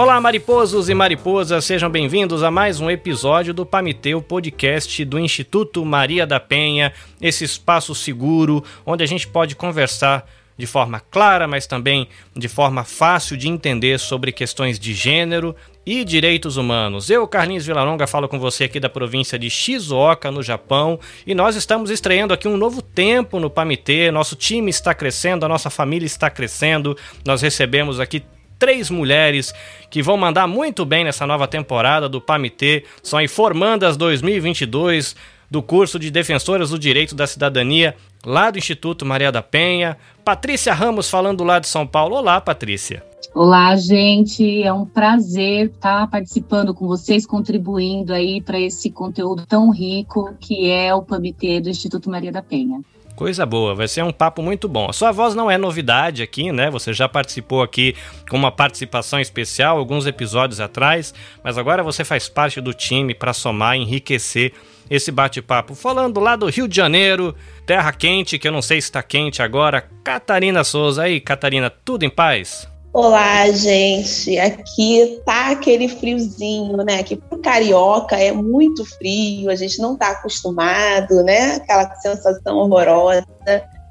Olá, mariposos e mariposas, sejam bem-vindos a mais um episódio do Pamiteu Podcast do Instituto Maria da Penha, esse espaço seguro onde a gente pode conversar de forma clara, mas também de forma fácil de entender sobre questões de gênero e direitos humanos. Eu, Carlinhos Vilaronga, falo com você aqui da província de Shizuoka, no Japão, e nós estamos estreando aqui um novo tempo no Pamitê. Nosso time está crescendo, a nossa família está crescendo. Nós recebemos aqui três mulheres que vão mandar muito bem nessa nova temporada do PAMITê. São aí formandas 2022 do curso de Defensoras do Direito da Cidadania lá do Instituto Maria da Penha. Patrícia Ramos falando lá de São Paulo. Olá, Patrícia. Olá, gente. É um prazer estar participando com vocês, contribuindo aí para esse conteúdo tão rico que é o PAMITê do Instituto Maria da Penha. Coisa boa, vai ser um papo muito bom. A sua voz não é novidade aqui, né? Você já participou aqui com uma participação especial alguns episódios atrás, mas agora você faz parte do time para somar enriquecer esse bate-papo. Falando lá do Rio de Janeiro, terra quente, que eu não sei se está quente agora, Catarina Souza. Aí, Catarina, tudo em paz? Olá, gente. Aqui tá aquele friozinho, né? Pro carioca é muito frio, a gente não tá acostumado, né? Aquela sensação horrorosa.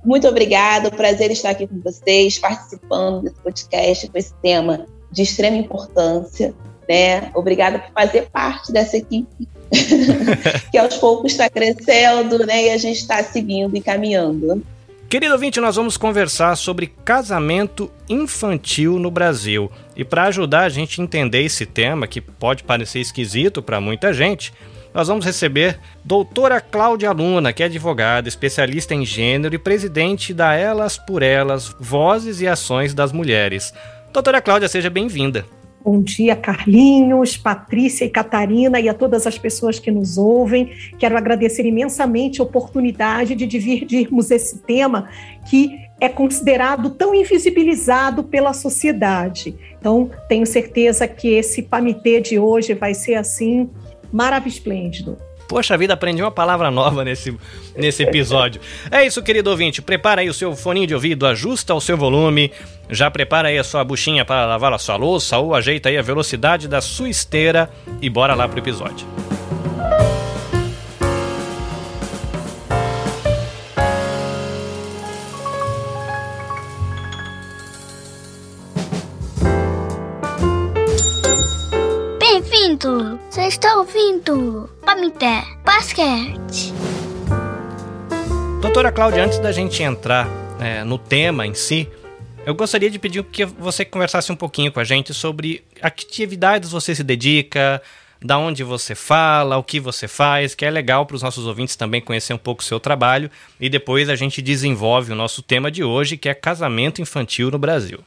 Muito obrigada, prazer estar aqui com vocês, participando desse podcast com esse tema de extrema importância, né? Obrigada por fazer parte dessa equipe que aos poucos está crescendo, né? E a gente está seguindo e caminhando. Querido ouvinte, nós vamos conversar sobre casamento infantil no Brasil. E para ajudar a gente a entender esse tema, que pode parecer esquisito para muita gente, nós vamos receber doutora Cláudia Luna, que é advogada, especialista em gênero e presidente da Elas por Elas, Vozes e Ações das Mulheres. Doutora Cláudia, seja bem-vinda. Bom dia, Carlinhos, Patrícia e Catarina e a todas as pessoas que nos ouvem. Quero agradecer imensamente a oportunidade de dividirmos esse tema que é considerado tão invisibilizado pela sociedade. Então, tenho certeza que esse pamitê de hoje vai ser assim maravilhoso. Poxa vida, aprendi uma palavra nova nesse, nesse episódio. É isso, querido ouvinte. Prepara aí o seu foninho de ouvido, ajusta o seu volume, já prepara aí a sua buchinha para lavar a sua louça ou ajeita aí a velocidade da sua esteira e bora lá pro episódio. ouvindo? Você está ouvindo? Pamité Basquete. Doutora Cláudia, antes da gente entrar é, no tema em si, eu gostaria de pedir que você conversasse um pouquinho com a gente sobre a que atividades você se dedica, da onde você fala, o que você faz, que é legal para os nossos ouvintes também conhecer um pouco o seu trabalho. E depois a gente desenvolve o nosso tema de hoje, que é casamento infantil no Brasil.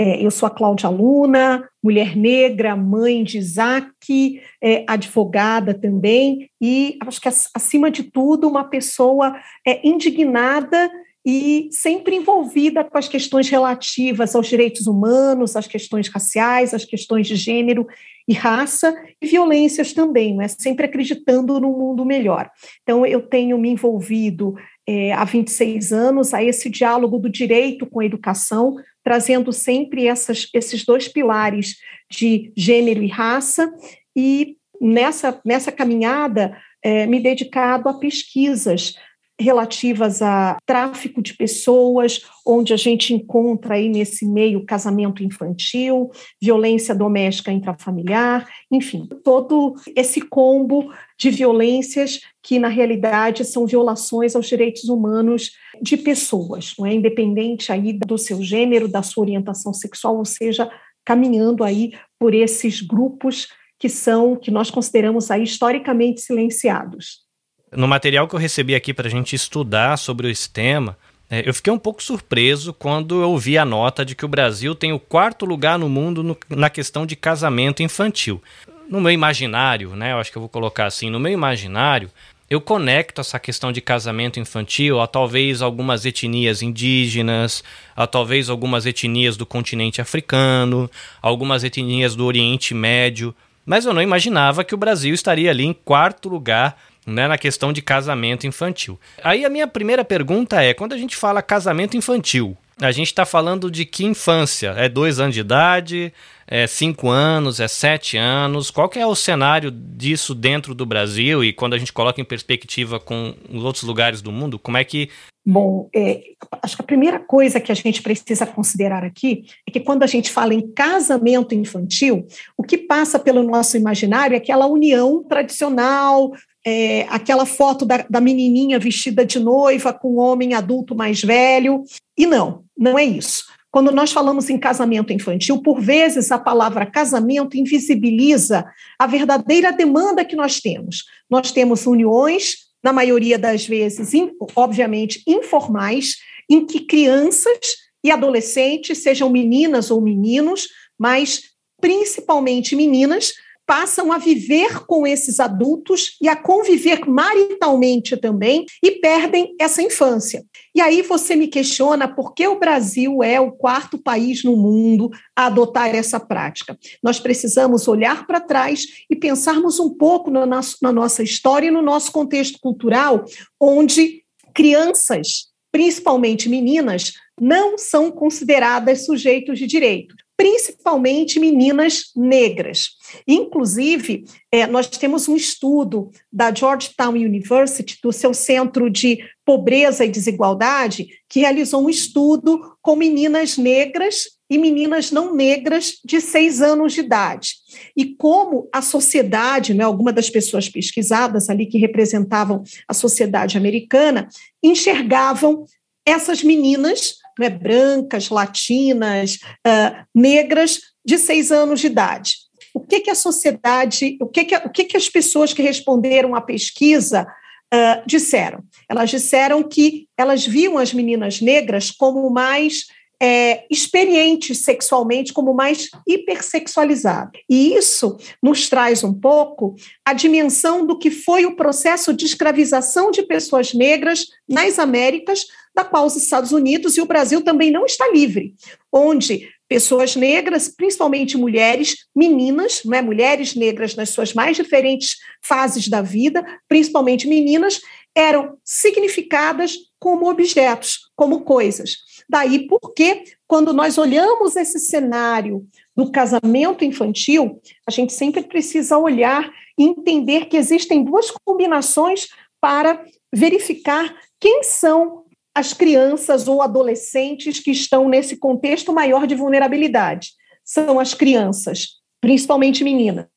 É, eu sou a Cláudia Luna, mulher negra, mãe de Isaac, é, advogada também, e acho que, acima de tudo, uma pessoa é, indignada e sempre envolvida com as questões relativas aos direitos humanos, às questões raciais, às questões de gênero e raça, e violências também, né? sempre acreditando num mundo melhor. Então, eu tenho me envolvido é, há 26 anos a esse diálogo do direito com a educação, trazendo sempre essas, esses dois pilares de gênero e raça, e nessa, nessa caminhada é, me dedicado a pesquisas relativas a tráfico de pessoas, onde a gente encontra aí nesse meio casamento infantil, violência doméstica intrafamiliar, enfim, todo esse combo de violências que na realidade são violações aos direitos humanos de pessoas, não é independente aí do seu gênero, da sua orientação sexual, ou seja, caminhando aí por esses grupos que são que nós consideramos aí historicamente silenciados. No material que eu recebi aqui para a gente estudar sobre esse tema, é, eu fiquei um pouco surpreso quando eu vi a nota de que o Brasil tem o quarto lugar no mundo no, na questão de casamento infantil. No meu imaginário, né, eu acho que eu vou colocar assim, no meu imaginário, eu conecto essa questão de casamento infantil a talvez algumas etnias indígenas, a talvez algumas etnias do continente africano, algumas etnias do Oriente Médio, mas eu não imaginava que o Brasil estaria ali em quarto lugar né, na questão de casamento infantil. Aí a minha primeira pergunta é: quando a gente fala casamento infantil, A gente está falando de que infância? É dois anos de idade? É cinco anos? É sete anos? Qual que é o cenário disso dentro do Brasil e quando a gente coloca em perspectiva com os outros lugares do mundo? Como é que Bom, é, acho que a primeira coisa que a gente precisa considerar aqui é que quando a gente fala em casamento infantil, o que passa pelo nosso imaginário é aquela união tradicional, é, aquela foto da, da menininha vestida de noiva com um homem adulto mais velho. E não, não é isso. Quando nós falamos em casamento infantil, por vezes a palavra casamento invisibiliza a verdadeira demanda que nós temos. Nós temos uniões na maioria das vezes, obviamente, informais, em que crianças e adolescentes, sejam meninas ou meninos, mas principalmente meninas, passam a viver com esses adultos e a conviver maritalmente também e perdem essa infância. E aí você me questiona por que o Brasil é o quarto país no mundo a adotar essa prática. Nós precisamos olhar para trás e pensarmos um pouco na, nosso, na nossa história e no nosso contexto cultural, onde crianças, principalmente meninas, não são consideradas sujeitos de direito principalmente meninas negras. Inclusive, é, nós temos um estudo da Georgetown University, do seu Centro de Pobreza e Desigualdade, que realizou um estudo com meninas negras e meninas não negras de seis anos de idade. E como a sociedade, né, algumas das pessoas pesquisadas ali que representavam a sociedade americana, enxergavam essas meninas né, brancas, latinas, uh, negras, de seis anos de idade. O que, que a sociedade, o que, que, o que, que as pessoas que responderam à pesquisa uh, disseram? Elas disseram que elas viam as meninas negras como mais é, experientes sexualmente, como mais hipersexualizadas. E isso nos traz um pouco a dimensão do que foi o processo de escravização de pessoas negras nas Américas da qual os Estados Unidos e o Brasil também não está livre, onde pessoas negras, principalmente mulheres, meninas, não é? mulheres negras nas suas mais diferentes fases da vida, principalmente meninas, eram significadas como objetos, como coisas. Daí porque, quando nós olhamos esse cenário do casamento infantil, a gente sempre precisa olhar e entender que existem duas combinações para verificar quem são as crianças ou adolescentes que estão nesse contexto maior de vulnerabilidade. São as crianças, principalmente meninas,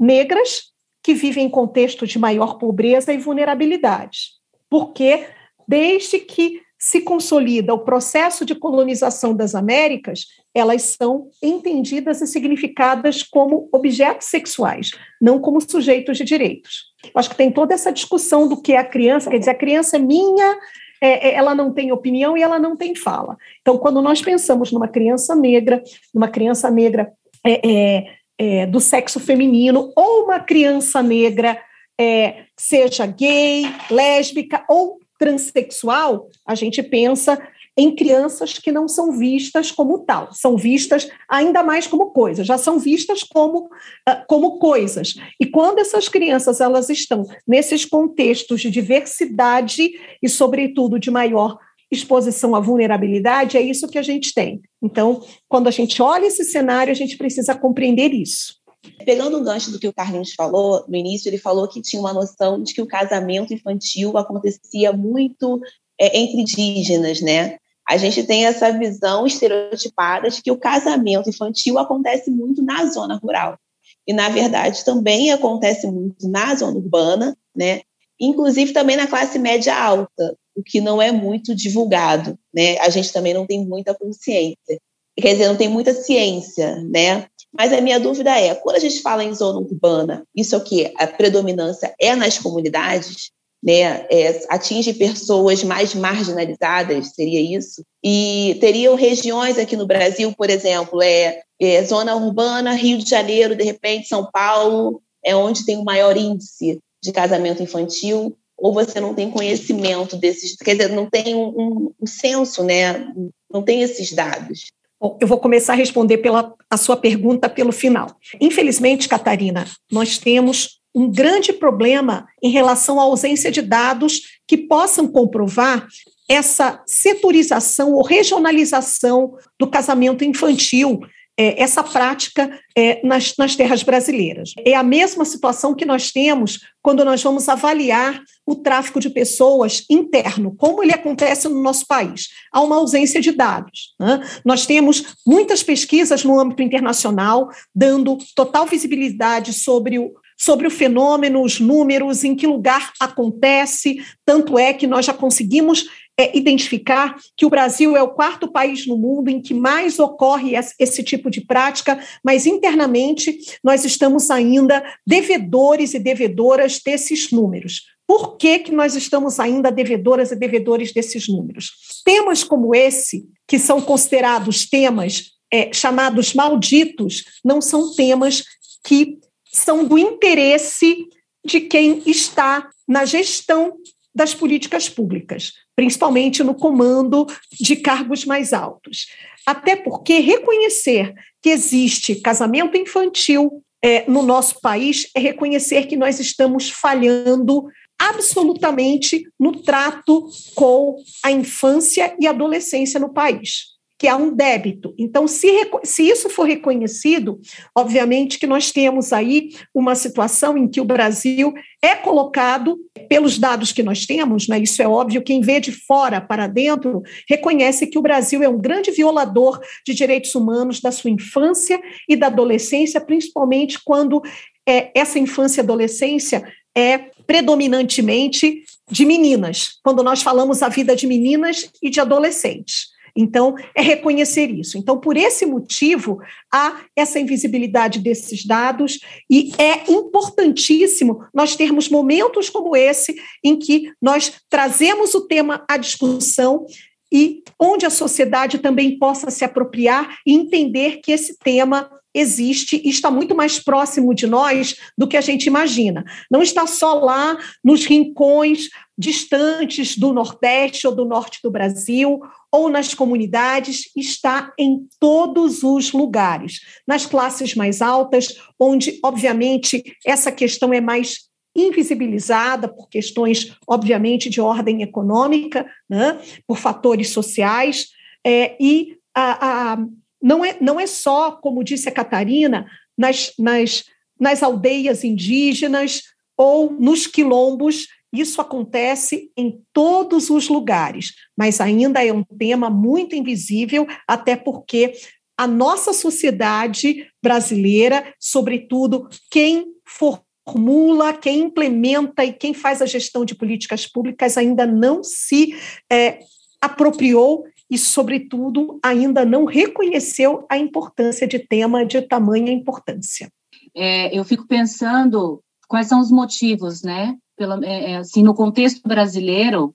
negras, que vivem em contexto de maior pobreza e vulnerabilidade. Porque, desde que se consolida o processo de colonização das Américas, elas são entendidas e significadas como objetos sexuais, não como sujeitos de direitos. Acho que tem toda essa discussão do que é a criança, quer dizer, a criança é minha, é, é, ela não tem opinião e ela não tem fala. Então, quando nós pensamos numa criança negra, numa criança negra é, é, é do sexo feminino, ou uma criança negra, é, seja gay, lésbica ou transexual, a gente pensa em crianças que não são vistas como tal, são vistas ainda mais como coisas, já são vistas como, ah, como coisas. E quando essas crianças elas estão nesses contextos de diversidade e, sobretudo, de maior exposição à vulnerabilidade, é isso que a gente tem. Então, quando a gente olha esse cenário, a gente precisa compreender isso. Pegando um gancho do que o Carlinhos falou no início, ele falou que tinha uma noção de que o casamento infantil acontecia muito é, entre indígenas, né? A gente tem essa visão estereotipada de que o casamento infantil acontece muito na zona rural. E, na verdade, também acontece muito na zona urbana, né? inclusive também na classe média alta, o que não é muito divulgado. Né? A gente também não tem muita consciência. Quer dizer, não tem muita ciência, né? Mas a minha dúvida é, quando a gente fala em zona urbana, isso é o que? A predominância é nas comunidades? Né, é, atinge pessoas mais marginalizadas, seria isso? E teriam regiões aqui no Brasil, por exemplo, é, é, zona urbana, Rio de Janeiro, de repente, São Paulo, é onde tem o maior índice de casamento infantil, ou você não tem conhecimento desses, quer dizer, não tem um, um, um censo, né? não tem esses dados. Bom, eu vou começar a responder pela a sua pergunta pelo final. Infelizmente, Catarina, nós temos um grande problema em relação à ausência de dados que possam comprovar essa setorização ou regionalização do casamento infantil, é, essa prática é, nas, nas terras brasileiras. É a mesma situação que nós temos quando nós vamos avaliar o tráfico de pessoas interno, como ele acontece no nosso país. Há uma ausência de dados. Né? Nós temos muitas pesquisas no âmbito internacional dando total visibilidade sobre o, sobre o fenômeno, os números, em que lugar acontece, tanto é que nós já conseguimos é, identificar que o Brasil é o quarto país no mundo em que mais ocorre esse tipo de prática, mas internamente nós estamos ainda devedores e devedoras desses números. Por que, que nós estamos ainda devedoras e devedores desses números? Temas como esse, que são considerados temas é, chamados malditos, não são temas que são do interesse de quem está na gestão das políticas públicas, principalmente no comando de cargos mais altos. Até porque reconhecer que existe casamento infantil é, no nosso país é reconhecer que nós estamos falhando absolutamente no trato com a infância e adolescência no país que há um débito. Então, se, se isso for reconhecido, obviamente que nós temos aí uma situação em que o Brasil é colocado, pelos dados que nós temos, né, isso é óbvio, quem vê de fora para dentro reconhece que o Brasil é um grande violador de direitos humanos da sua infância e da adolescência, principalmente quando é, essa infância e adolescência é predominantemente de meninas, quando nós falamos a vida de meninas e de adolescentes. Então, é reconhecer isso. Então, por esse motivo, há essa invisibilidade desses dados e é importantíssimo nós termos momentos como esse em que nós trazemos o tema à discussão e onde a sociedade também possa se apropriar e entender que esse tema existe e está muito mais próximo de nós do que a gente imagina. Não está só lá nos rincões distantes do Nordeste ou do Norte do Brasil, ou nas comunidades, está em todos os lugares. Nas classes mais altas, onde, obviamente, essa questão é mais invisibilizada por questões, obviamente, de ordem econômica, né, por fatores sociais, é, e a, a não é, não é só, como disse a Catarina, nas, nas, nas aldeias indígenas ou nos quilombos, isso acontece em todos os lugares, mas ainda é um tema muito invisível, até porque a nossa sociedade brasileira, sobretudo quem formula, quem implementa e quem faz a gestão de políticas públicas, ainda não se é, apropriou e, sobretudo, ainda não reconheceu a importância de tema de tamanha importância. É, eu fico pensando quais são os motivos, né? Pelo, é, é, assim, no contexto brasileiro,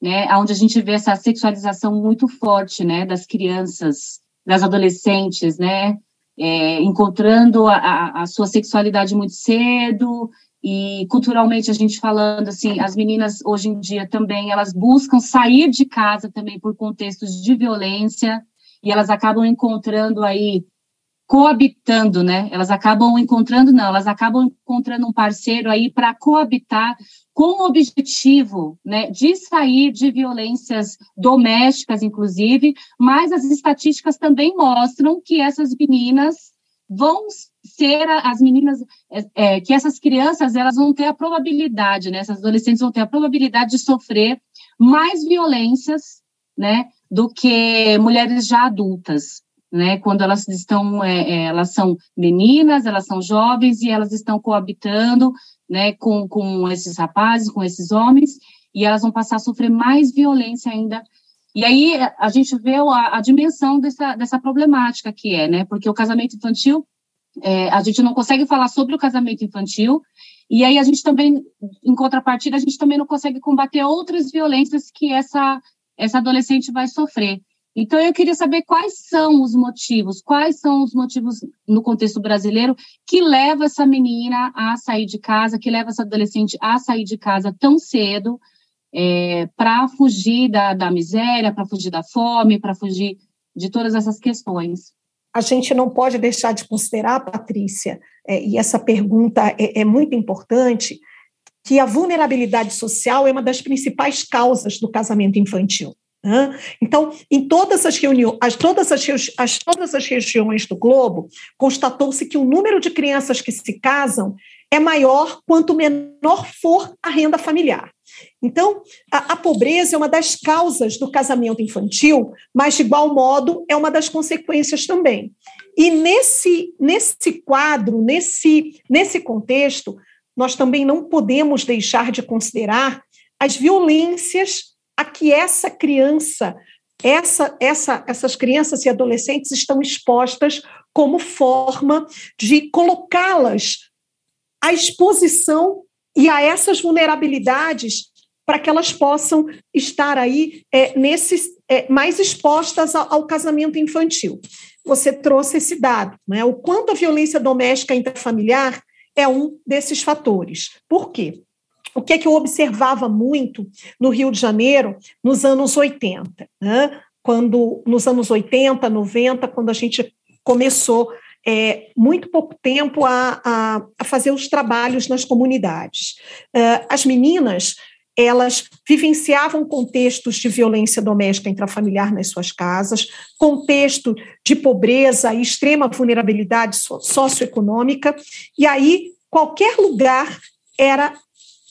né, onde a gente vê essa sexualização muito forte, né, das crianças, das adolescentes, né, é, encontrando a, a, a, sua sexualidade muito cedo, e culturalmente a gente falando assim, as meninas hoje em dia também elas buscam sair de casa também por contextos de violência e elas acabam encontrando aí coabitando, né? Elas acabam encontrando não, elas acabam encontrando um parceiro aí para coabitar com o objetivo, né, de sair de violências domésticas, inclusive, mas as estatísticas também mostram que essas meninas vão ser as meninas, é, é, que essas crianças elas vão ter a probabilidade, né, essas adolescentes vão ter a probabilidade de sofrer mais violências, né, do que mulheres já adultas, né, quando elas estão, é, é, elas são meninas, elas são jovens e elas estão coabitando, né, com, com esses rapazes, com esses homens, e elas vão passar a sofrer mais violência ainda e aí a gente vê a, a, dimensão dessa, dessa problemática que é, né? Porque o casamento infantil, é, a gente não consegue falar sobre o casamento infantil, e aí a gente também, em contrapartida, a gente também não consegue combater outras violências que essa, essa adolescente vai sofrer. Então, eu queria saber quais são os motivos, quais são os motivos no contexto brasileiro que leva essa menina a sair de casa, que leva essa adolescente a sair de casa tão cedo, é, para fugir da, da miséria, para fugir da fome, para fugir de todas essas questões. A gente não pode deixar de considerar, Patrícia, é, e essa pergunta é, é muito importante, que a vulnerabilidade social é uma das principais causas do casamento infantil. Então, em todas as reuniões, as, todas, as, as, todas as regiões do globo, constatou-se que o número de crianças que se casam é maior quanto menor for a renda familiar. Então, a, a, pobreza é uma das causas do casamento infantil, mas, de igual modo, é uma das consequências também. E nesse, nesse quadro, nesse, nesse contexto, nós também não podemos deixar de considerar as violências a que essa criança, essa, essa, essas crianças e adolescentes estão expostas como forma de colocá-las à exposição e a essas vulnerabilidades para que elas possam estar aí é, nesses, é, mais expostas ao, ao, casamento infantil. Você trouxe esse dado, né? o quanto a violência doméstica intrafamiliar é um desses fatores. Por quê? O que é que eu observava muito no Rio de Janeiro nos anos 80, né? quando nos anos 80, 90, quando a gente começou é, muito pouco tempo a, a, a, fazer os trabalhos nas comunidades. Uh, as meninas elas vivenciavam contextos de violência doméstica intrafamiliar nas suas casas, contexto de pobreza e extrema vulnerabilidade socioeconômica, e aí qualquer lugar era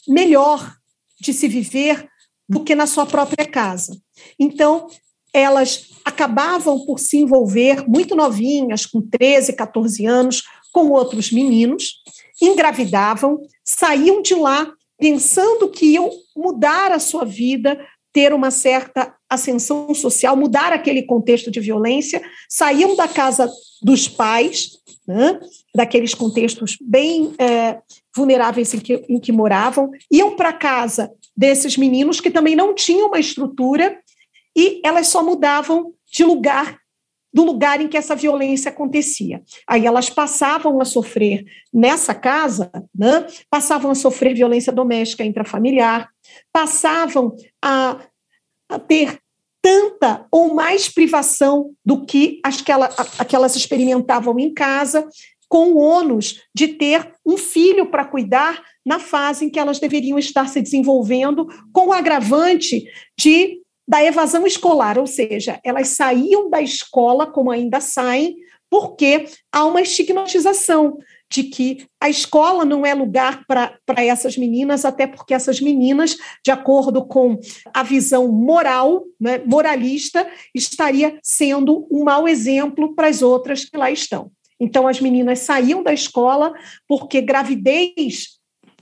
melhor de se viver do que na sua própria casa. Então, elas acabavam por se envolver muito novinhas, com 13, 14 anos, com outros meninos, engravidavam, saíam de lá pensando que iam mudar a sua vida, ter uma certa ascensão social, mudar aquele contexto de violência, saíam da casa dos pais, né, daqueles contextos bem é, vulneráveis em que, em que moravam, iam para casa desses meninos que também não tinham uma estrutura e elas só mudavam de lugar do lugar em que essa violência acontecia. Aí elas passavam a sofrer nessa casa, né, passavam a sofrer violência doméstica intrafamiliar, passavam a, a ter tanta ou mais privação do que as que, que elas experimentavam em casa, com o ônus de ter um filho para cuidar na fase em que elas deveriam estar se desenvolvendo, com o agravante de da evasão escolar, ou seja, elas saíam da escola como ainda saem, porque há uma estigmatização de que a escola não é lugar para essas meninas, até porque essas meninas, de acordo com a visão moral, né, moralista, estaria sendo um mau exemplo para as outras que lá estão. Então, as meninas saíam da escola porque gravidez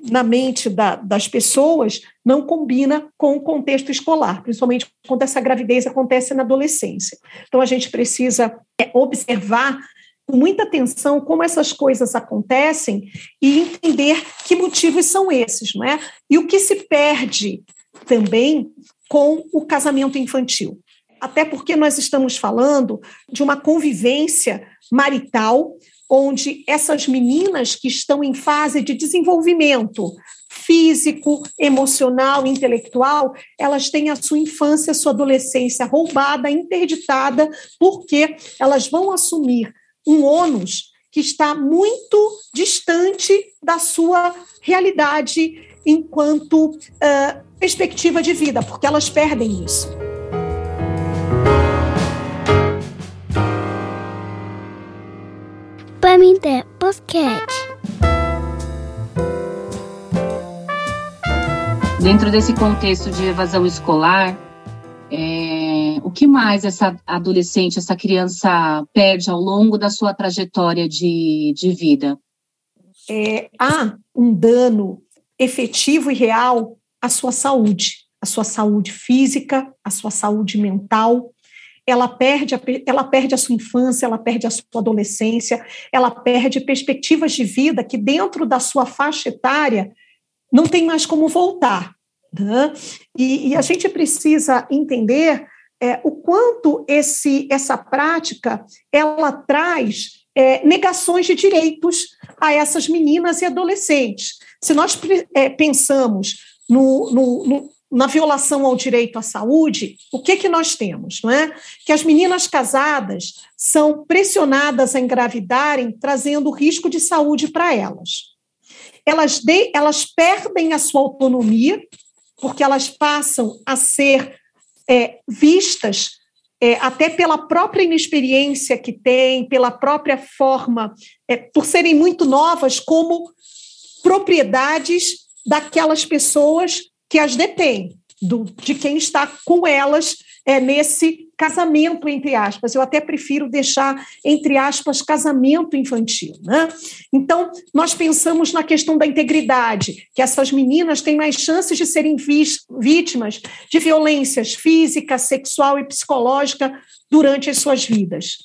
na mente da, das pessoas não combina com o contexto escolar, principalmente quando essa gravidez acontece na adolescência. Então, a gente precisa é, observar com muita atenção como essas coisas acontecem e entender que motivos são esses, não é? E o que se perde também com o casamento infantil. Até porque nós estamos falando de uma convivência marital onde essas meninas que estão em fase de desenvolvimento físico, emocional, intelectual, elas têm a sua infância, a sua adolescência roubada, interditada, porque elas vão assumir um ônus que está muito distante da sua realidade enquanto uh, perspectiva de vida, porque elas perdem isso. Pamité Podcast. Dentro desse contexto de evasão escolar, o que mais essa adolescente, essa criança perde ao longo da sua trajetória de, de vida? É, há um dano efetivo e real à sua saúde, à sua saúde física, à sua saúde mental, ela perde, a, ela perde a sua infância, ela perde a sua adolescência, ela perde perspectivas de vida que, dentro da sua faixa etária, não tem mais como voltar. Né? E, e, a gente precisa entender é, o quanto esse, essa prática ela traz é, negações de direitos a essas meninas e adolescentes. Se nós é, pensamos no, no, no, na violação ao direito à saúde, o que que nós temos, não é? Que as meninas casadas são pressionadas a engravidarem, trazendo risco de saúde para elas. elas, de, elas perdem a sua autonomia, porque elas passam a ser é, vistas é, até pela própria inexperiência que têm, pela própria forma, é, por serem muito novas, como propriedades daquelas pessoas que as detêm, do, de quem está com elas é, nesse casamento, entre aspas. Eu até prefiro deixar, entre aspas, casamento infantil. Né? Então, nós pensamos na questão da integridade, que essas meninas têm mais chances de serem vítimas de violências física, sexual e psicológica durante as suas vidas.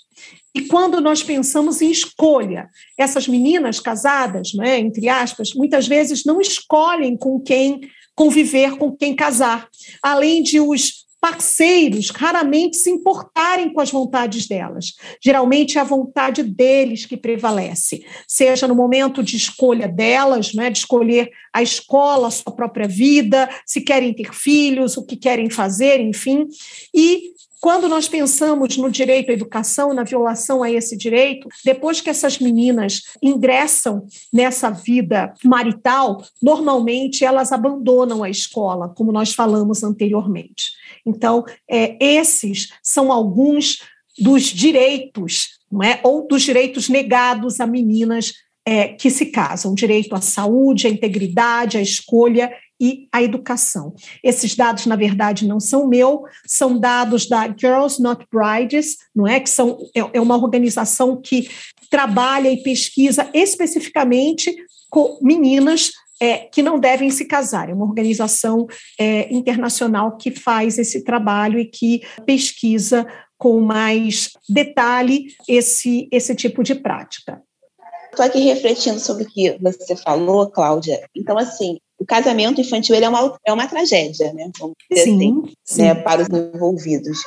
E quando nós pensamos em escolha, essas meninas casadas, né, entre aspas, muitas vezes não escolhem com quem conviver, com quem casar. Além de os parceiros raramente se importarem com as vontades delas. Geralmente é a vontade deles que prevalece, seja no momento de escolha delas, né, de escolher a escola, a sua própria vida, se querem ter filhos, o que querem fazer, enfim. E quando nós pensamos no direito à educação, na violação a esse direito, depois que essas meninas ingressam nessa vida marital, normalmente elas abandonam a escola, como nós falamos anteriormente. Então, é, esses são alguns dos direitos, não é? ou dos direitos negados a meninas é, que se casam: direito à saúde, à integridade, à escolha e à educação. Esses dados, na verdade, não são meu, são dados da Girls Not Brides, não é? Que são, é, é uma organização que trabalha e pesquisa especificamente com meninas é, que não devem se casar. É uma organização é, internacional que faz esse trabalho e que pesquisa com mais detalhe esse, esse tipo de prática. Estou aqui refletindo sobre o que você falou, Cláudia. Então, assim, o casamento infantil é, uma, é uma tragédia, né? Vamos dizer sim, assim, sim. Né, para os envolvidos.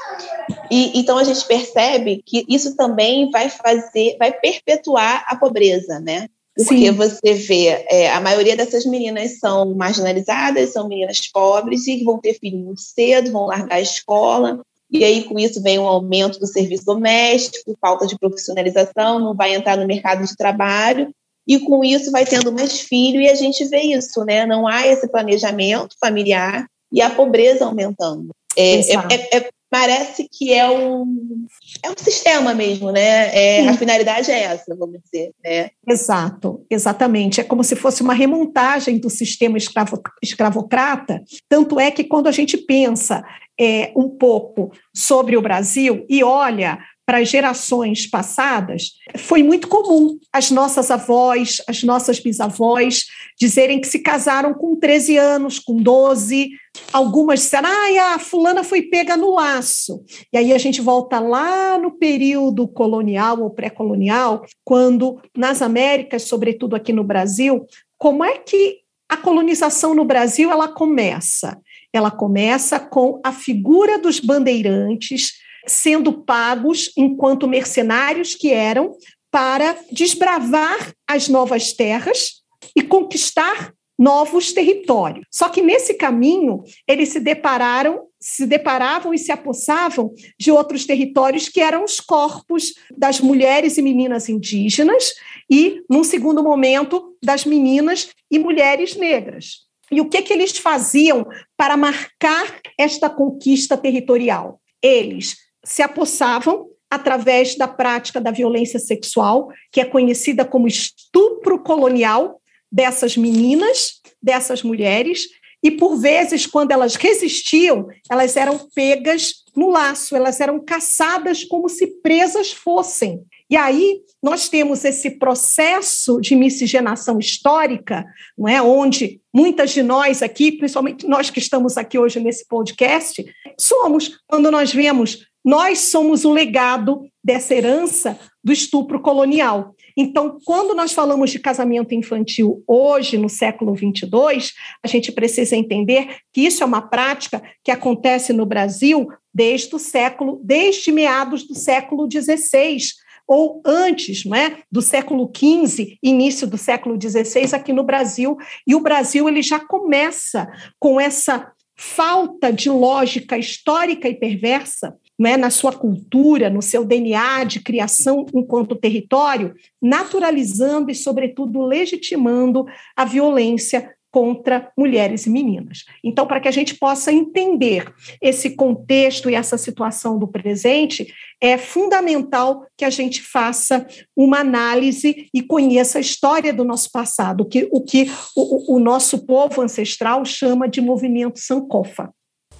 E então a gente percebe que isso também vai fazer, vai perpetuar a pobreza, né? Porque sim. você vê, é, a maioria dessas meninas são marginalizadas, são meninas pobres e vão ter filho muito cedo, vão largar a escola, e aí com isso vem um aumento do serviço doméstico, falta de profissionalização, não vai entrar no mercado de trabalho, e com isso vai tendo mais filho e a gente vê isso, né? Não há esse planejamento familiar e a pobreza aumentando. É, é, é, é parece que é um, é um sistema mesmo, né? É, a finalidade é essa, vamos dizer. Né? Exato, exatamente. É como se fosse uma remontagem do sistema escravo, escravocrata. Tanto é que quando a gente pensa é, um pouco sobre o Brasil e olha para as gerações passadas, foi muito comum as nossas avós, as nossas bisavós dizerem que se casaram com 13 anos, com 12. Algumas disseram, ah, a fulana foi pega no laço. E aí a gente volta lá no período colonial ou pré-colonial, quando nas Américas, sobretudo aqui no Brasil, como é que a colonização no Brasil ela começa? Ela começa com a figura dos bandeirantes, sendo pagos enquanto mercenários que eram para desbravar as novas terras e conquistar novos territórios. Só que nesse caminho eles se depararam, se deparavam e se apossavam de outros territórios que eram os corpos das mulheres e meninas indígenas e, num segundo momento, das meninas e mulheres negras. E o que, que eles faziam para marcar esta conquista territorial? Eles se apossavam através da prática da violência sexual, que é conhecida como estupro colonial dessas meninas, dessas mulheres, e por vezes, quando elas resistiam, elas eram pegas no laço, elas eram caçadas como se presas fossem. E aí nós temos esse processo de miscigenação histórica, não é, onde muitas de nós aqui, principalmente nós que estamos aqui hoje nesse podcast, somos quando nós vemos nós somos o legado dessa herança do estupro colonial. Então, quando nós falamos de casamento infantil hoje, no século 22, a gente precisa entender que isso é uma prática que acontece no Brasil desde o século, desde meados do século XVI, ou antes, não é, do século XV, início do século XVI aqui no Brasil, e o Brasil ele já começa com essa falta de lógica histórica e perversa né, na sua cultura, no seu DNA de criação enquanto território, naturalizando e, sobretudo, legitimando a violência contra mulheres e meninas. Então, para que a gente possa entender esse contexto e essa situação do presente, é fundamental que a gente faça uma análise e conheça a história do nosso passado, que, o que o, o nosso povo ancestral chama de movimento Sankofa.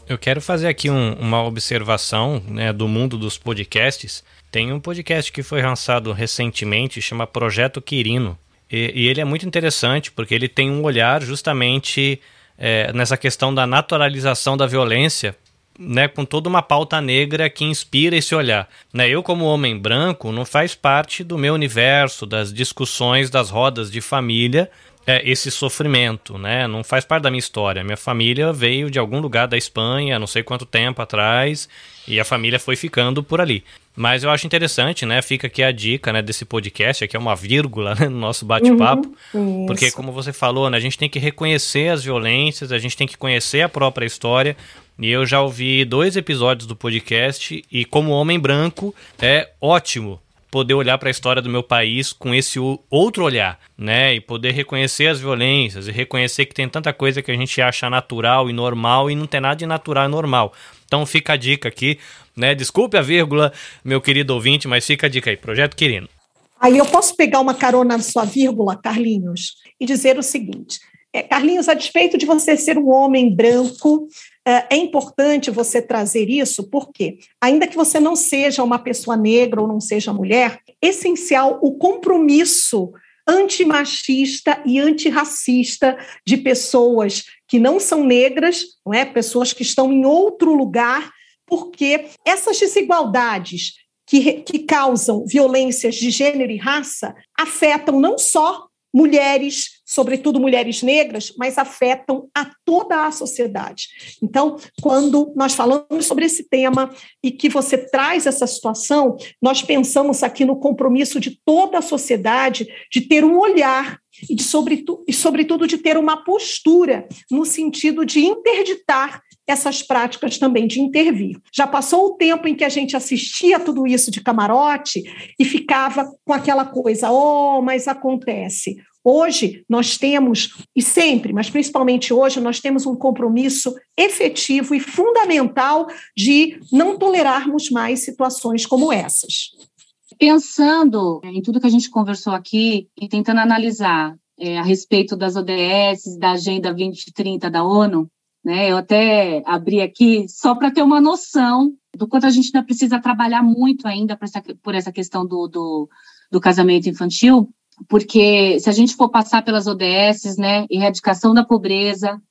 Eu quero fazer aqui um, uma observação né, do mundo dos podcasts. Tem um podcast que foi lançado recentemente, chama Projeto Quirino. E, e ele é muito interessante porque ele tem um olhar justamente é, nessa questão da naturalização da violência, né, com toda uma pauta negra que inspira esse olhar. Né, eu, como homem branco, não faz parte do meu universo, das discussões das rodas de família, é, esse sofrimento, né? Não faz parte da minha história. Minha família veio de algum lugar da Espanha, não sei quanto tempo atrás, e a família foi ficando por ali. Mas eu acho interessante, né? Fica aqui a dica né, desse podcast, aqui é uma vírgula né, no nosso bate-papo. Uhum, porque, como você falou, né, a gente tem que reconhecer as violências, a gente tem que conhecer a própria história. E eu já ouvi dois episódios do podcast, e como homem branco, é ótimo poder olhar para a história do meu país com esse outro olhar, né? E poder reconhecer as violências e reconhecer que tem tanta coisa que a gente acha natural e normal e não tem nada de natural e normal. Então fica a dica aqui, né? Desculpe a vírgula, meu querido ouvinte, mas fica a dica aí, Projeto Quirino. Aí eu posso pegar uma carona na sua vírgula, Carlinhos, e dizer o seguinte: é, Carlinhos, a despeito de você ser um homem branco, é, é importante você trazer isso, porque, ainda que você não seja uma pessoa negra ou não seja mulher, é essencial o compromisso antimachista e antirracista de pessoas que não são negras, não é? pessoas que estão em outro lugar, porque essas desigualdades que, que causam violências de gênero e raça afetam não só mulheres, sobretudo mulheres negras, mas afetam a toda a sociedade. Então, quando nós falamos sobre esse tema e que você traz essa situação, nós pensamos aqui no compromisso de toda a sociedade de ter um olhar e, de, sobretudo, e sobretudo, de ter uma postura no sentido de interditar essas práticas também de intervir. Já passou o tempo em que a gente assistia tudo isso de camarote e ficava com aquela coisa, oh, mas acontece. Hoje nós temos, e sempre, mas principalmente hoje, nós temos um compromisso efetivo e fundamental de não tolerarmos mais situações como essas. Pensando em tudo que a gente conversou aqui e tentando analisar é, a respeito das ODS, da Agenda 2030 da ONU, né? Eu até abri aqui só para ter uma noção do quanto a gente ainda precisa trabalhar muito ainda por essa, por essa questão do, do, do casamento infantil, porque se a gente for passar pelas ODS, né, erradicação da pobreza,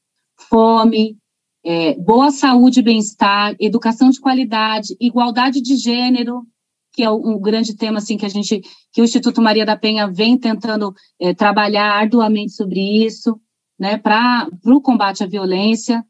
fome, é, boa saúde e bem-estar, educação de qualidade, igualdade de gênero, que é um grande tema assim que a gente, que o Instituto Maria da Penha vem tentando é, trabalhar arduamente sobre isso, né, para o combate à violência,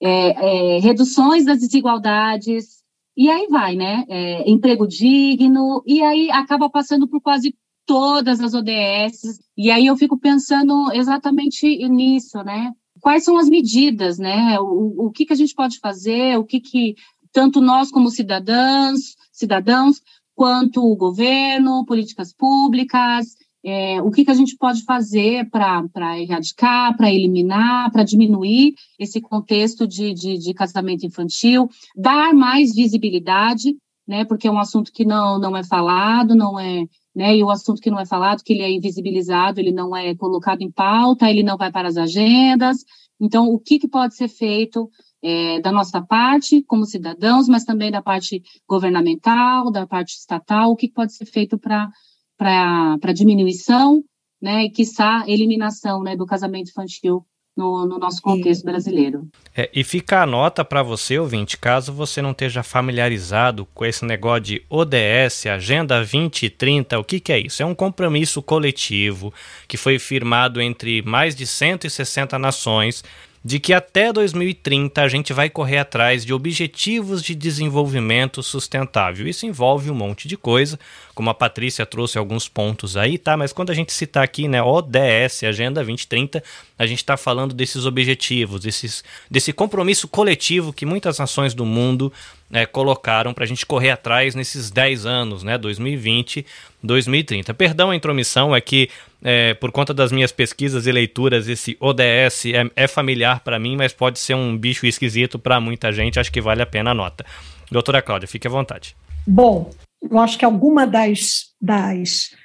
é, é, reduções das desigualdades, e aí vai, né? É, emprego digno, e aí acaba passando por quase todas as ODS, e aí eu fico pensando exatamente nisso, né? Quais são as medidas, né? O, o que, que a gente pode fazer, o que, que tanto nós como cidadãos, cidadãos, quanto o governo, políticas públicas, é, o que, que a gente pode fazer para erradicar, para eliminar, para diminuir esse contexto de, de, de, casamento infantil, dar mais visibilidade, né, porque é um assunto que não, não é falado, não é, né, e o assunto que não é falado, que ele é invisibilizado, ele não é colocado em pauta, ele não vai para as agendas. Então, o que, que pode ser feito é, da nossa parte, como cidadãos, mas também da parte governamental, da parte estatal, o que, pode ser feito para para diminuição, né, e quiçá eliminação né, do casamento infantil no, no, nosso contexto brasileiro. É, e fica a nota para você, ouvinte, caso você não esteja familiarizado com esse negócio de ODS, Agenda 2030, o que, que é isso? É um compromisso coletivo que foi firmado entre mais de 160 nações de que até 2030 a gente vai correr atrás de objetivos de desenvolvimento sustentável. Isso envolve um monte de coisa, como a Patrícia trouxe alguns pontos aí, tá? Mas quando a gente citar aqui, né, ODS, Agenda 2030, a gente está falando desses objetivos, desses, desse compromisso coletivo que muitas nações do mundo é, colocaram para a gente correr atrás nesses 10 anos, né, 2020, 2030. Perdão a intromissão, é que é, por conta das minhas pesquisas e leituras, esse ODS é, é familiar para mim, mas pode ser um bicho esquisito para muita gente. Acho que vale a pena a nota. Doutora Cláudia, fique à vontade. Bom, eu acho que alguma das, das,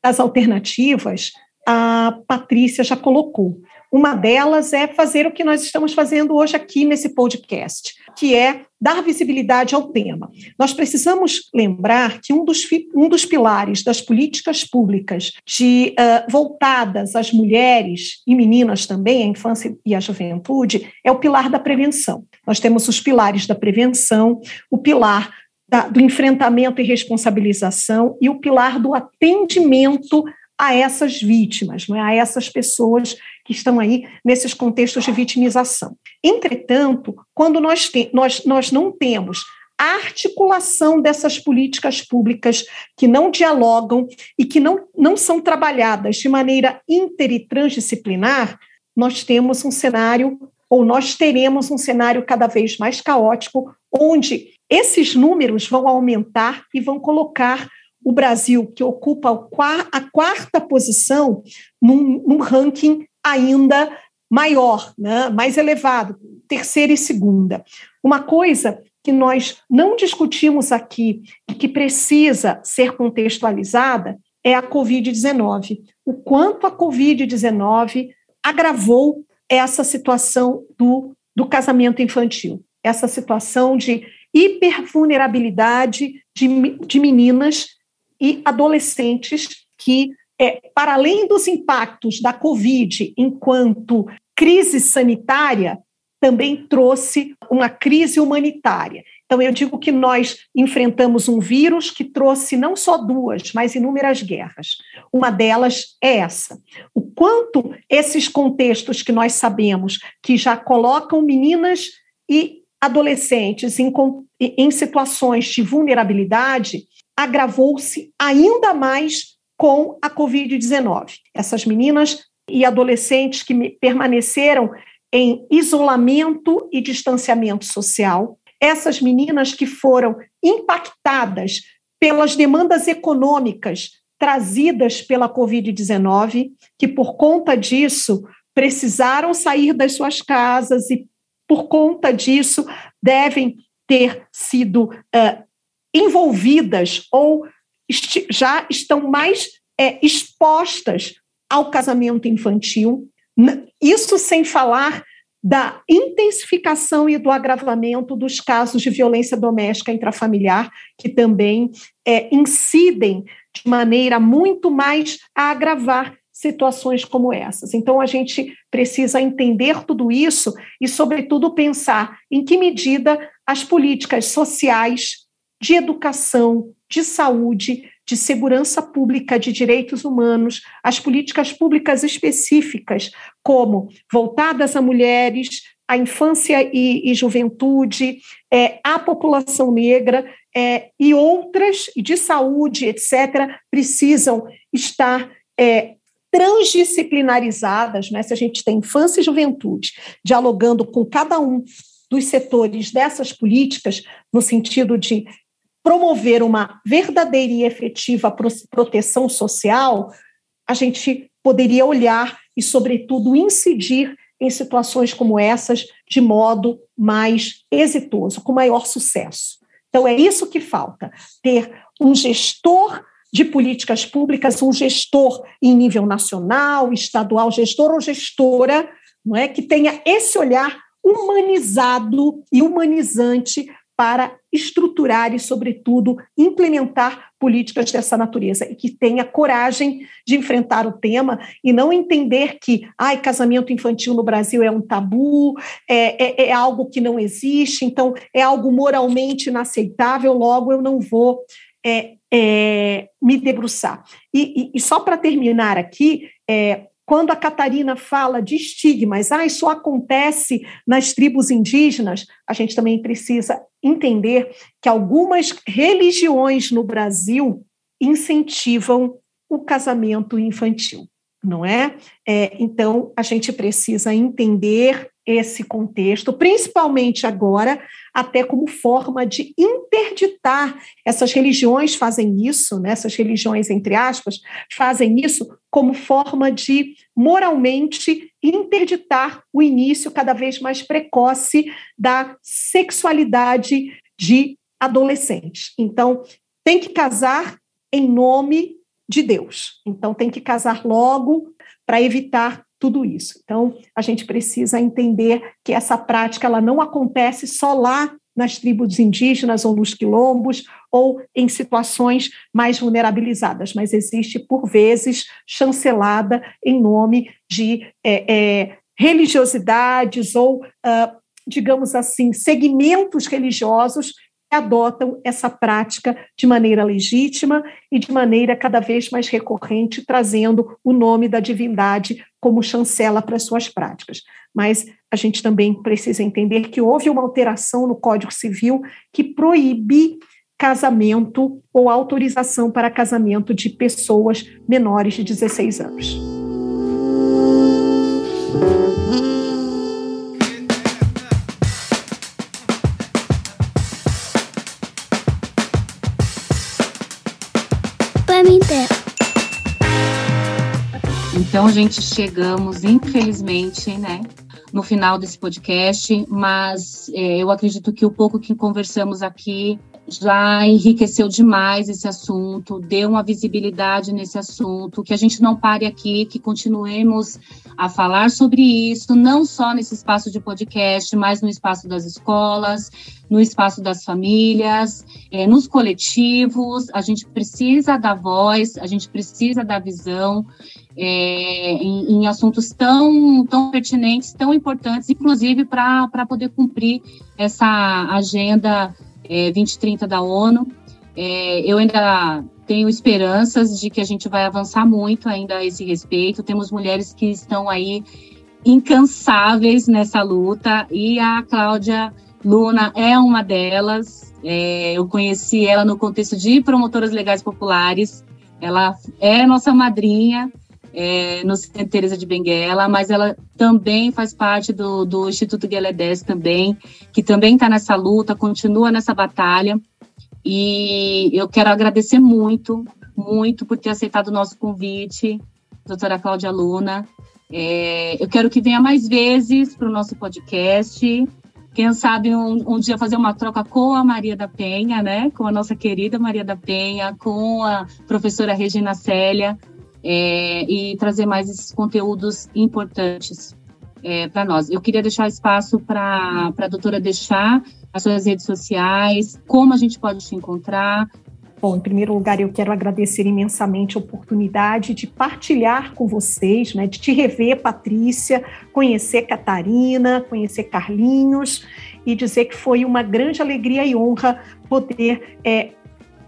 das alternativas a Patrícia já colocou. Uma delas é fazer o que nós estamos fazendo hoje aqui nesse podcast, que é dar visibilidade ao tema. Nós precisamos lembrar que um dos, um dos pilares das políticas públicas de, uh, voltadas às mulheres e meninas também, a infância e a juventude, é o pilar da prevenção. Nós temos os pilares da prevenção, o pilar da, do enfrentamento e responsabilização e o pilar do atendimento a essas vítimas, não é? a essas pessoas que estão aí nesses contextos de vitimização. Entretanto, quando nós, te, nós, nós não temos a articulação dessas políticas públicas que não dialogam e que não, não são trabalhadas de maneira inter e transdisciplinar, nós temos um cenário, ou nós teremos um cenário cada vez mais caótico, onde esses números vão aumentar e vão colocar o Brasil, que ocupa a quarta posição num, num ranking ainda maior, né, mais elevado, terceira e segunda. Uma coisa que nós não discutimos aqui e que precisa ser contextualizada é a Covid-19. O quanto a Covid-19 agravou essa situação do, do casamento infantil, essa situação de hipervulnerabilidade de, de meninas e adolescentes que, é, para além dos impactos da Covid enquanto crise sanitária, também trouxe uma crise humanitária. Então, eu digo que nós enfrentamos um vírus que trouxe não só duas, mas inúmeras guerras. Uma delas é essa. O quanto esses contextos que nós sabemos que já colocam meninas e adolescentes em, em situações de vulnerabilidade, agravou-se ainda mais com a Covid-19. Essas meninas e adolescentes que permaneceram em isolamento e distanciamento social, essas meninas que foram impactadas pelas demandas econômicas trazidas pela Covid-19, que por conta disso precisaram sair das suas casas e por conta disso devem ter sido uh, envolvidas ou já estão mais é, expostas ao casamento infantil. Isso sem falar da intensificação e do agravamento dos casos de violência doméstica intrafamiliar, que também é, incidem de maneira muito mais a agravar situações como essas. Então, a gente precisa entender tudo isso e, sobretudo, pensar em que medida as políticas sociais de educação, de saúde, de segurança pública, de direitos humanos, as políticas públicas específicas, como voltadas a mulheres, a infância e, e juventude, é, a população negra é, e outras, de saúde, etc., precisam estar é, transdisciplinarizadas, né? se a gente tem infância e juventude, dialogando com cada um dos setores dessas políticas, no sentido de promover uma verdadeira e efetiva proteção social, a gente poderia olhar e, sobretudo, incidir em situações como essas de modo mais exitoso, com maior sucesso. Então, é isso que falta: ter um gestor de políticas públicas, um gestor em nível nacional, estadual, gestor ou gestora, não é, que tenha esse olhar humanizado e humanizante para estruturar e, sobretudo, implementar políticas dessa natureza e que tenha coragem de enfrentar o tema e não entender que ai, casamento infantil no Brasil é um tabu, é, é, é algo que não existe, então é algo moralmente inaceitável, logo eu não vou é, é, me debruçar. E, e, e só para terminar aqui, é, quando a Catarina fala de estigmas, ah, isso acontece nas tribos indígenas, a gente também precisa entender que algumas religiões no Brasil incentivam o casamento infantil, não é? é então, a gente precisa entender esse contexto, principalmente agora, até como forma de interditar. Essas religiões fazem isso, né? essas religiões, entre aspas, fazem isso como forma de moralmente interditar o início cada vez mais precoce da sexualidade de adolescentes. Então, tem que casar em nome de Deus. Então, tem que casar logo para evitar tudo isso. Então, a gente precisa entender que essa prática ela não acontece só lá nas tribos indígenas ou nos quilombos ou em situações mais vulnerabilizadas, mas existe, por vezes, chancelada em nome de é, é, religiosidades ou, uh, digamos assim, segmentos religiosos adotam essa prática de maneira legítima e de maneira cada vez mais recorrente, trazendo o nome da divindade como chancela para suas práticas. Mas a gente também precisa entender que houve uma alteração no Código Civil que proíbe casamento ou autorização para casamento de pessoas menores de 16 anos. Então, gente, chegamos, infelizmente, né, no final desse podcast, mas é, eu acredito que o pouco que conversamos aqui já enriqueceu demais esse assunto, deu uma visibilidade nesse assunto, que a gente não pare aqui, que continuemos a falar sobre isso, não só nesse espaço de podcast, mas no espaço das escolas, no espaço das famílias, é, nos coletivos. A gente precisa dar voz, a gente precisa dar visão é, em, em, assuntos tão, tão pertinentes, tão importantes, inclusive para poder cumprir essa agenda é, 2030 da ONU. É, eu ainda tenho esperanças de que a gente vai avançar muito ainda a esse respeito. Temos mulheres que estão aí incansáveis nessa luta e a Cláudia Luna é uma delas. É, eu conheci ela no contexto de promotoras legais populares. Ela é nossa madrinha é, no Centro Teresa de Benguela, mas ela também faz parte do, do Instituto Gueledés também, que também está nessa luta, continua nessa batalha. E eu quero agradecer muito, muito por ter aceitado o nosso convite, doutora Cláudia Luna. É, eu quero que venha mais vezes para o nosso podcast. Quem sabe um, um, dia fazer uma troca com a Maria da Penha, né? Com a nossa querida Maria da Penha, com a professora Regina Célia, é, e trazer mais esses conteúdos importantes é, para nós. Eu queria deixar espaço para a doutora deixar as suas redes sociais, como a gente pode te encontrar. Bom, em primeiro lugar, eu quero agradecer imensamente a oportunidade de partilhar com vocês, né, de te rever, Patrícia, conhecer Catarina, conhecer Carlinhos e dizer que foi uma grande alegria e honra poder é,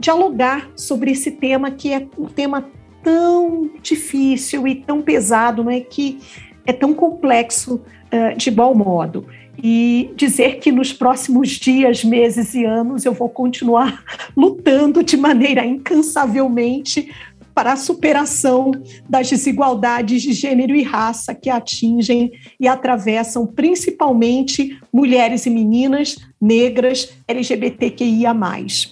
dialogar sobre esse tema que é um tema tão difícil e tão pesado, não é que é tão complexo uh, de igual modo. E dizer que nos próximos dias, meses e anos eu vou continuar lutando de maneira incansavelmente para a superação das desigualdades de gênero e raça que atingem e atravessam principalmente mulheres e meninas negras LGBTQIA+,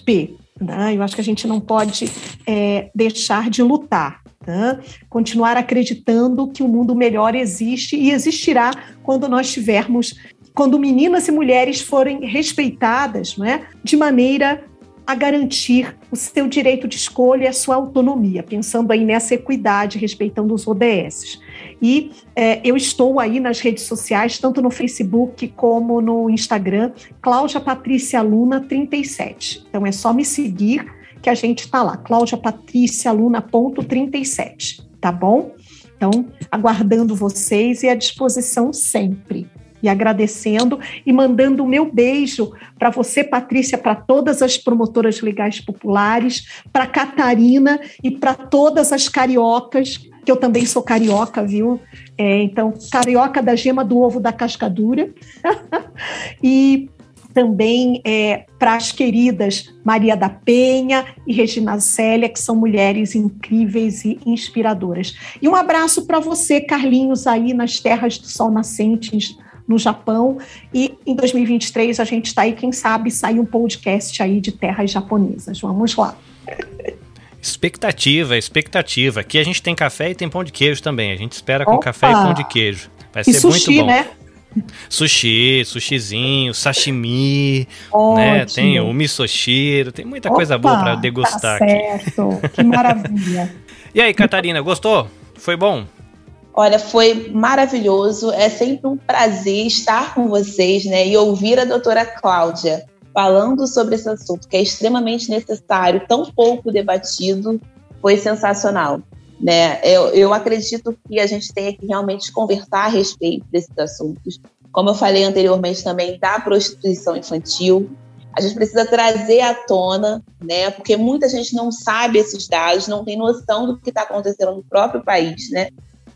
P. Né? Eu acho que a gente não pode é, deixar de lutar. Né? Continuar acreditando que o mundo melhor existe e existirá quando nós tivermos, quando meninas e mulheres forem respeitadas né, de maneira a garantir o seu direito de escolha e a sua autonomia, pensando aí nessa equidade, respeitando os ODS. E é, eu estou aí nas redes sociais, tanto no Facebook como no Instagram, Cláudia Patrícia Luna 37. Então é só me seguir que a gente está lá, Cláudia Patrícia Luna ponto 37, tá bom? Então, aguardando vocês e à disposição sempre e agradecendo e mandando o meu beijo para você, Patrícia, para todas as promotoras legais populares, para Catarina e para todas as cariocas que eu também sou carioca, viu? É, então, carioca da gema do ovo da cascadura. e também é, para as queridas Maria da Penha e Regina Célia, que são mulheres incríveis e inspiradoras. E um abraço para você, Carlinhos, aí nas terras do sol nascente no Japão. E em 2023 a gente está aí, quem sabe, sair um podcast aí de terras japonesas. Vamos lá. Expectativa, expectativa. Aqui a gente tem café e tem pão de queijo também. A gente espera com Opa! café e pão de queijo. Vai e ser sushi, muito bom. Né? Sushi, sushizinho, sashimi, Ótimo. né? Tem o misoshiro, tem muita Opa, coisa boa para degustar tá certo. aqui. Que maravilha. e aí, Catarina, gostou? Foi bom? Olha, foi maravilhoso. É sempre um prazer estar com vocês, né? E ouvir a doutora Cláudia falando sobre esse assunto, que é extremamente necessário, tão pouco debatido, foi sensacional. Né? Eu, eu acredito que a gente tenha que realmente conversar a respeito desses assuntos. Como eu falei anteriormente também, da prostituição infantil. A gente precisa trazer à tona, né? porque muita gente não sabe esses dados, não tem noção do que está acontecendo no próprio país. Né?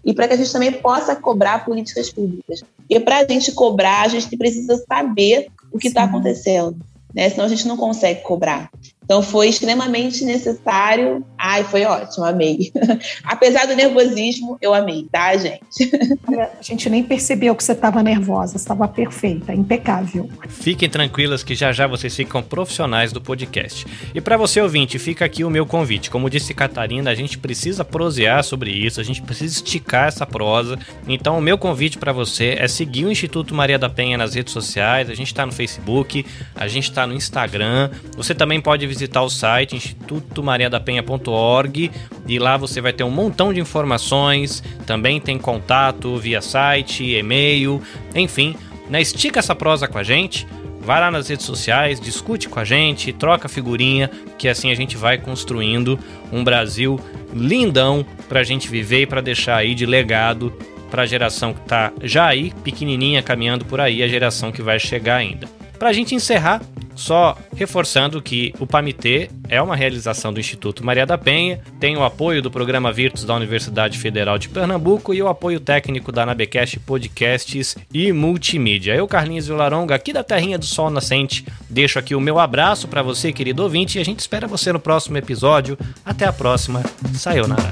E para que a gente também possa cobrar políticas públicas. Porque para a gente cobrar, a gente precisa saber o que está acontecendo. Né? Senão a gente não consegue cobrar. Então foi extremamente necessário. Ai, foi ótimo, amei. Apesar do nervosismo, eu amei, tá, gente? a gente nem percebeu que você estava nervosa, estava perfeita, impecável. Fiquem tranquilas que já já vocês ficam profissionais do podcast. E para você ouvinte, fica aqui o meu convite. Como disse Catarina, a gente precisa prosear sobre isso, a gente precisa esticar essa prosa. Então o meu convite para você é seguir o Instituto Maria da Penha nas redes sociais. A gente está no Facebook, a gente está no Instagram. Você também pode visitar o site institutomariadapenha.org e lá você vai ter um montão de informações, também tem contato via site, e-mail, enfim, né? estica essa prosa com a gente. Vai lá nas redes sociais, discute com a gente, troca figurinha, que assim a gente vai construindo um Brasil lindão para a gente viver e para deixar aí de legado para a geração que está já aí, pequenininha, caminhando por aí, a geração que vai chegar ainda. Para a gente encerrar, só reforçando que o PAMITê é uma realização do Instituto Maria da Penha, tem o apoio do programa Virtus da Universidade Federal de Pernambuco e o apoio técnico da Nabecast Podcasts e Multimídia. Eu, Carlinhos Vilaronga, aqui da Terrinha do Sol Nascente, deixo aqui o meu abraço para você, querido ouvinte, e a gente espera você no próximo episódio. Até a próxima. Sayonara.